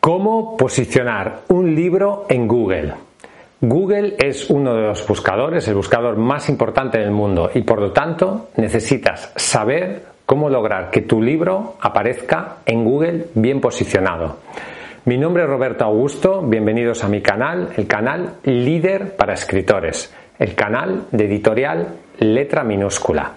¿Cómo posicionar un libro en Google? Google es uno de los buscadores, el buscador más importante del mundo y por lo tanto necesitas saber cómo lograr que tu libro aparezca en Google bien posicionado. Mi nombre es Roberto Augusto, bienvenidos a mi canal, el canal Líder para Escritores, el canal de editorial Letra Minúscula.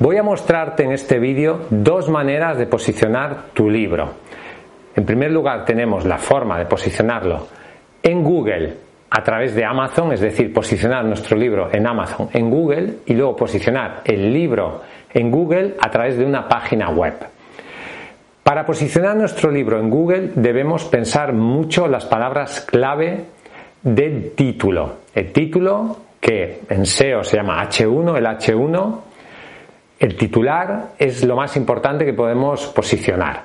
Voy a mostrarte en este vídeo dos maneras de posicionar tu libro. En primer lugar tenemos la forma de posicionarlo en Google a través de Amazon, es decir, posicionar nuestro libro en Amazon, en Google y luego posicionar el libro en Google a través de una página web. Para posicionar nuestro libro en Google debemos pensar mucho las palabras clave del título. El título que en SEO se llama H1, el H1 el titular es lo más importante que podemos posicionar.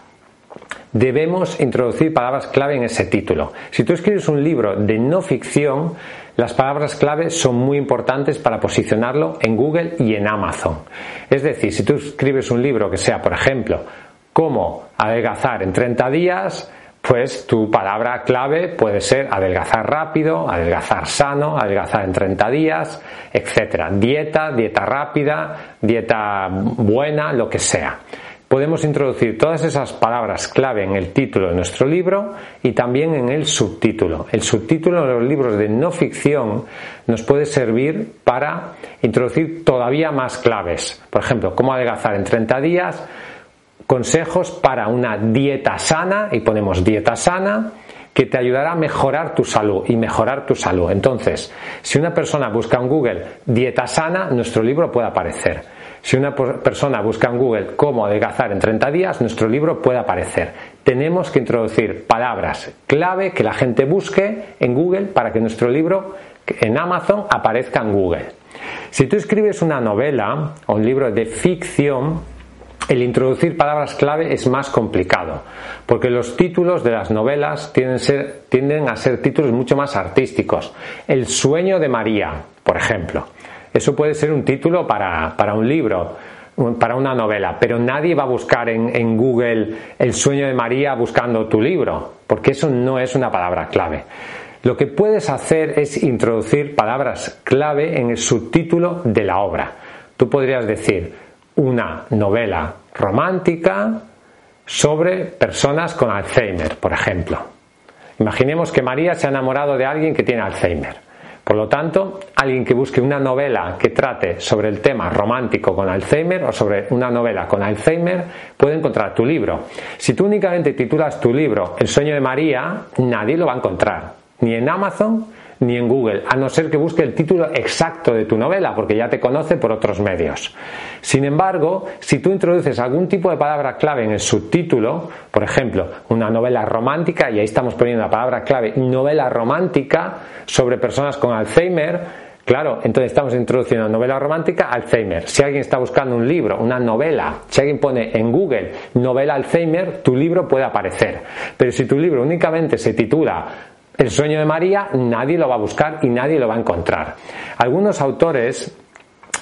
Debemos introducir palabras clave en ese título. Si tú escribes un libro de no ficción, las palabras clave son muy importantes para posicionarlo en Google y en Amazon. Es decir, si tú escribes un libro que sea, por ejemplo, cómo adelgazar en 30 días, pues tu palabra clave puede ser adelgazar rápido, adelgazar sano, adelgazar en 30 días, etcétera. Dieta, dieta rápida, dieta buena, lo que sea. Podemos introducir todas esas palabras clave en el título de nuestro libro y también en el subtítulo. El subtítulo de los libros de no ficción nos puede servir para introducir todavía más claves. Por ejemplo, cómo adelgazar en 30 días, consejos para una dieta sana y ponemos dieta sana que te ayudará a mejorar tu salud y mejorar tu salud. Entonces, si una persona busca en Google dieta sana, nuestro libro puede aparecer. Si una persona busca en Google cómo adelgazar en 30 días, nuestro libro puede aparecer. Tenemos que introducir palabras clave que la gente busque en Google para que nuestro libro en Amazon aparezca en Google. Si tú escribes una novela o un libro de ficción, el introducir palabras clave es más complicado, porque los títulos de las novelas tienden, a ser títulos mucho más artísticos. El sueño de María, por ejemplo. Eso puede ser un título para, un libro, para una novela, pero nadie va a buscar en, Google el sueño de María buscando tu libro, porque eso no es una palabra clave. Lo que puedes hacer es introducir palabras clave en el subtítulo de la obra. Tú podrías decir, una novela romántica sobre personas con Alzheimer, por ejemplo. Imaginemos que María se ha enamorado de alguien que tiene Alzheimer. Por lo tanto, alguien que busque una novela que trate sobre el tema romántico con Alzheimer o sobre una novela con Alzheimer puede encontrar tu libro. Si tú únicamente titulas tu libro El sueño de María, nadie lo va a encontrar, ni en Amazon ni en Google, a no ser que busque el título exacto de tu novela, porque ya te conoce por otros medios. Sin embargo, si tú introduces algún tipo de palabra clave en el subtítulo, por ejemplo, una novela romántica, y ahí estamos poniendo la palabra clave, novela romántica sobre personas con Alzheimer, Claro, entonces estamos introduciendo novela romántica, Alzheimer. Si alguien está buscando un libro, una novela, si alguien pone en Google novela Alzheimer, tu libro puede aparecer. Pero si tu libro únicamente se titula el sueño de María nadie lo va a buscar y nadie lo va a encontrar. Algunos autores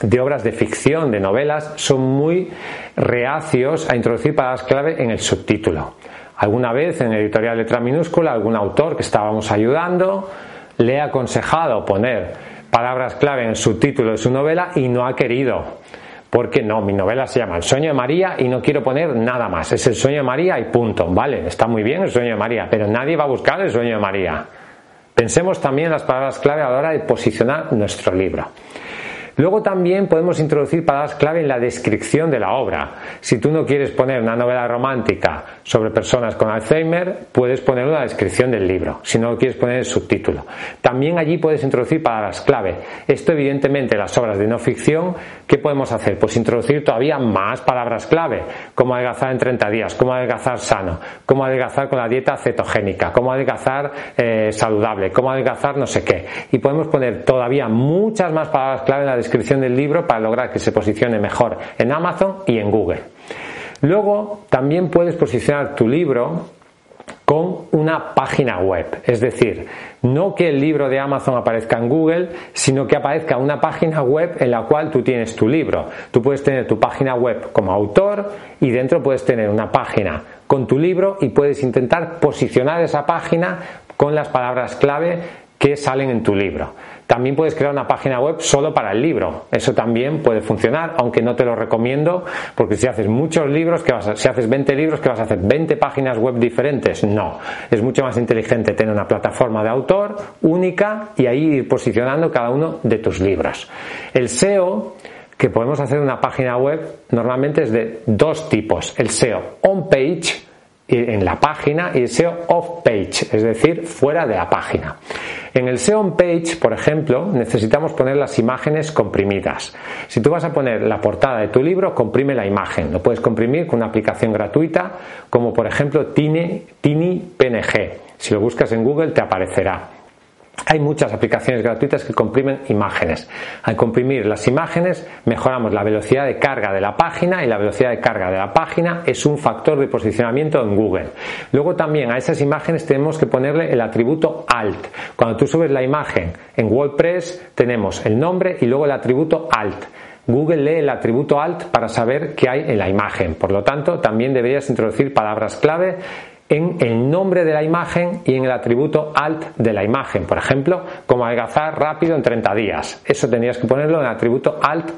de obras de ficción, de novelas, son muy reacios a introducir palabras clave en el subtítulo. Alguna vez en editorial letra minúscula, algún autor que estábamos ayudando le ha aconsejado poner palabras clave en el subtítulo de su novela y no ha querido porque no, mi novela se llama El sueño de María y no quiero poner nada más. Es el sueño de María y punto. Vale, está muy bien el sueño de María, pero nadie va a buscar el sueño de María. Pensemos también en las palabras clave a la hora de posicionar nuestro libro. Luego también podemos introducir palabras clave en la descripción de la obra. Si tú no quieres poner una novela romántica sobre personas con Alzheimer, puedes poner una descripción del libro. Si no quieres poner el subtítulo. También allí puedes introducir palabras clave. Esto evidentemente las obras de no ficción, ¿qué podemos hacer? Pues introducir todavía más palabras clave, como adelgazar en 30 días, cómo adelgazar sano, cómo adelgazar con la dieta cetogénica, cómo adelgazar eh, saludable, cómo adelgazar no sé qué. Y podemos poner todavía muchas más palabras clave en la descripción del libro para lograr que se posicione mejor en Amazon y en Google. Luego también puedes posicionar tu libro con una página web. Es decir, no que el libro de Amazon aparezca en Google, sino que aparezca una página web en la cual tú tienes tu libro. Tú puedes tener tu página web como autor y dentro puedes tener una página con tu libro y puedes intentar posicionar esa página con las palabras clave que salen en tu libro. También puedes crear una página web solo para el libro. Eso también puede funcionar, aunque no te lo recomiendo, porque si haces muchos libros, que vas si haces 20 libros, que vas a hacer 20 páginas web diferentes. No, es mucho más inteligente tener una plataforma de autor única y ahí ir posicionando cada uno de tus libros. El SEO que podemos hacer una página web normalmente es de dos tipos. El SEO on page en la página y el SEO off page, es decir, fuera de la página. En el SEO page, por ejemplo, necesitamos poner las imágenes comprimidas. Si tú vas a poner la portada de tu libro, comprime la imagen. Lo puedes comprimir con una aplicación gratuita como por ejemplo Tiny, Tiny PNG. Si lo buscas en Google te aparecerá. Hay muchas aplicaciones gratuitas que comprimen imágenes. Al comprimir las imágenes mejoramos la velocidad de carga de la página y la velocidad de carga de la página es un factor de posicionamiento en Google. Luego también a esas imágenes tenemos que ponerle el atributo alt. Cuando tú subes la imagen en WordPress tenemos el nombre y luego el atributo alt. Google lee el atributo alt para saber qué hay en la imagen. Por lo tanto, también deberías introducir palabras clave en el nombre de la imagen y en el atributo alt de la imagen. Por ejemplo, como adelgazar rápido en 30 días. Eso tendrías que ponerlo en el atributo alt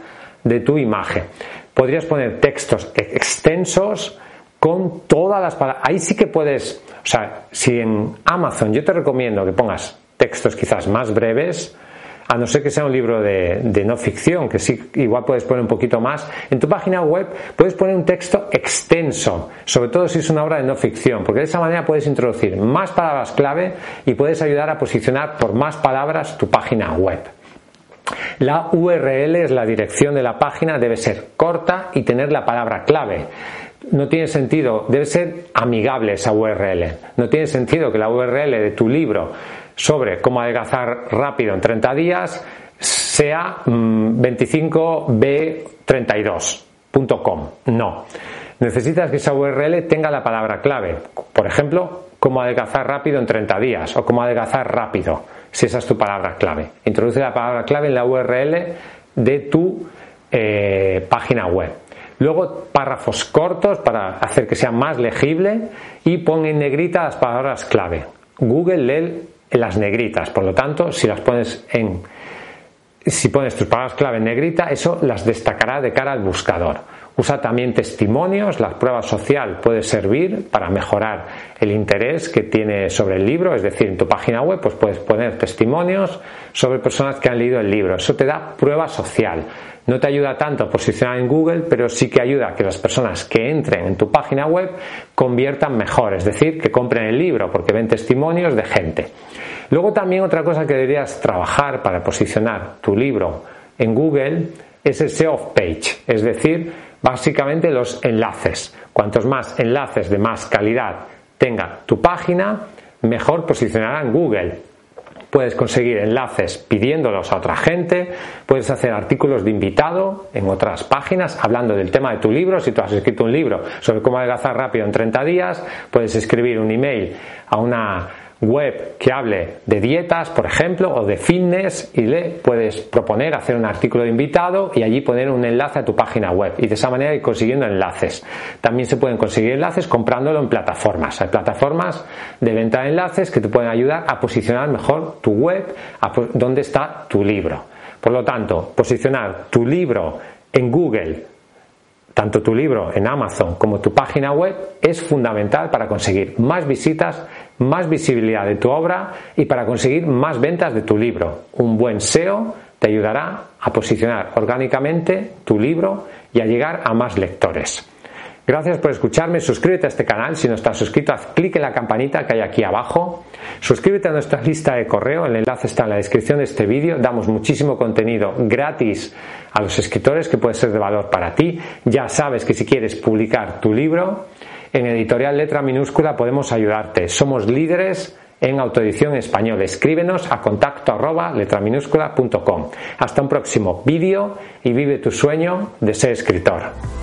de tu imagen. Podrías poner textos extensos con todas las palabras. Ahí sí que puedes, o sea, si en Amazon yo te recomiendo que pongas textos quizás más breves, a no ser que sea un libro de, no ficción, que sí, igual puedes poner un poquito más. En tu página web puedes poner un texto extenso, sobre todo si es una obra de no ficción, porque de esa manera puedes introducir más palabras clave y puedes ayudar a posicionar por más palabras tu página web. La URL es la dirección de la página, debe ser corta y tener la palabra clave no tiene sentido, debe ser amigable esa URL. No tiene sentido que la URL de tu libro sobre cómo adelgazar rápido en 30 días sea 25b32.com. Mm, no. Necesitas que esa URL tenga la palabra clave. Por ejemplo, cómo adelgazar rápido en 30 días o cómo adelgazar rápido, si esa es tu palabra clave. Introduce la palabra clave en la URL de tu eh, página web. Luego párrafos cortos para hacer que sea más legible y pon en negrita las palabras clave. Google lee las negritas. Por lo tanto, si las pones en si pones tus palabras clave en negrita, eso las destacará de cara al buscador. Usa también testimonios, la prueba social puede servir para mejorar el interés que tiene sobre el libro, es decir, en tu página web pues puedes poner testimonios sobre personas que han leído el libro. Eso te da prueba social. No te ayuda tanto a posicionar en Google, pero sí que ayuda a que las personas que entren en tu página web conviertan mejor, es decir, que compren el libro porque ven testimonios de gente. Luego también otra cosa que deberías trabajar para posicionar tu libro en Google es el SEO page, es decir, básicamente los enlaces. Cuantos más enlaces de más calidad tenga tu página, mejor posicionará en Google puedes conseguir enlaces pidiéndolos a otra gente, puedes hacer artículos de invitado en otras páginas hablando del tema de tu libro, si tú has escrito un libro sobre cómo adelgazar rápido en 30 días, puedes escribir un email a una web que hable de dietas, por ejemplo, o de fitness y le puedes proponer hacer un artículo de invitado y allí poner un enlace a tu página web y de esa manera ir consiguiendo enlaces. También se pueden conseguir enlaces comprándolo en plataformas. Hay plataformas de venta de enlaces que te pueden ayudar a posicionar mejor tu web, a dónde está tu libro. Por lo tanto, posicionar tu libro en Google tanto tu libro en Amazon como tu página web es fundamental para conseguir más visitas, más visibilidad de tu obra y para conseguir más ventas de tu libro. Un buen SEO te ayudará a posicionar orgánicamente tu libro y a llegar a más lectores. Gracias por escucharme, suscríbete a este canal, si no estás suscrito. Haz clic en la campanita que hay aquí abajo, suscríbete a nuestra lista de correo, el enlace está en la descripción de este vídeo, damos muchísimo contenido gratis a los escritores que puede ser de valor para ti, ya sabes que si quieres publicar tu libro, en editorial letra minúscula podemos ayudarte, somos líderes en autoedición español. Escríbenos a contacto arroba letraminúscula.com. Hasta un próximo vídeo y vive tu sueño de ser escritor.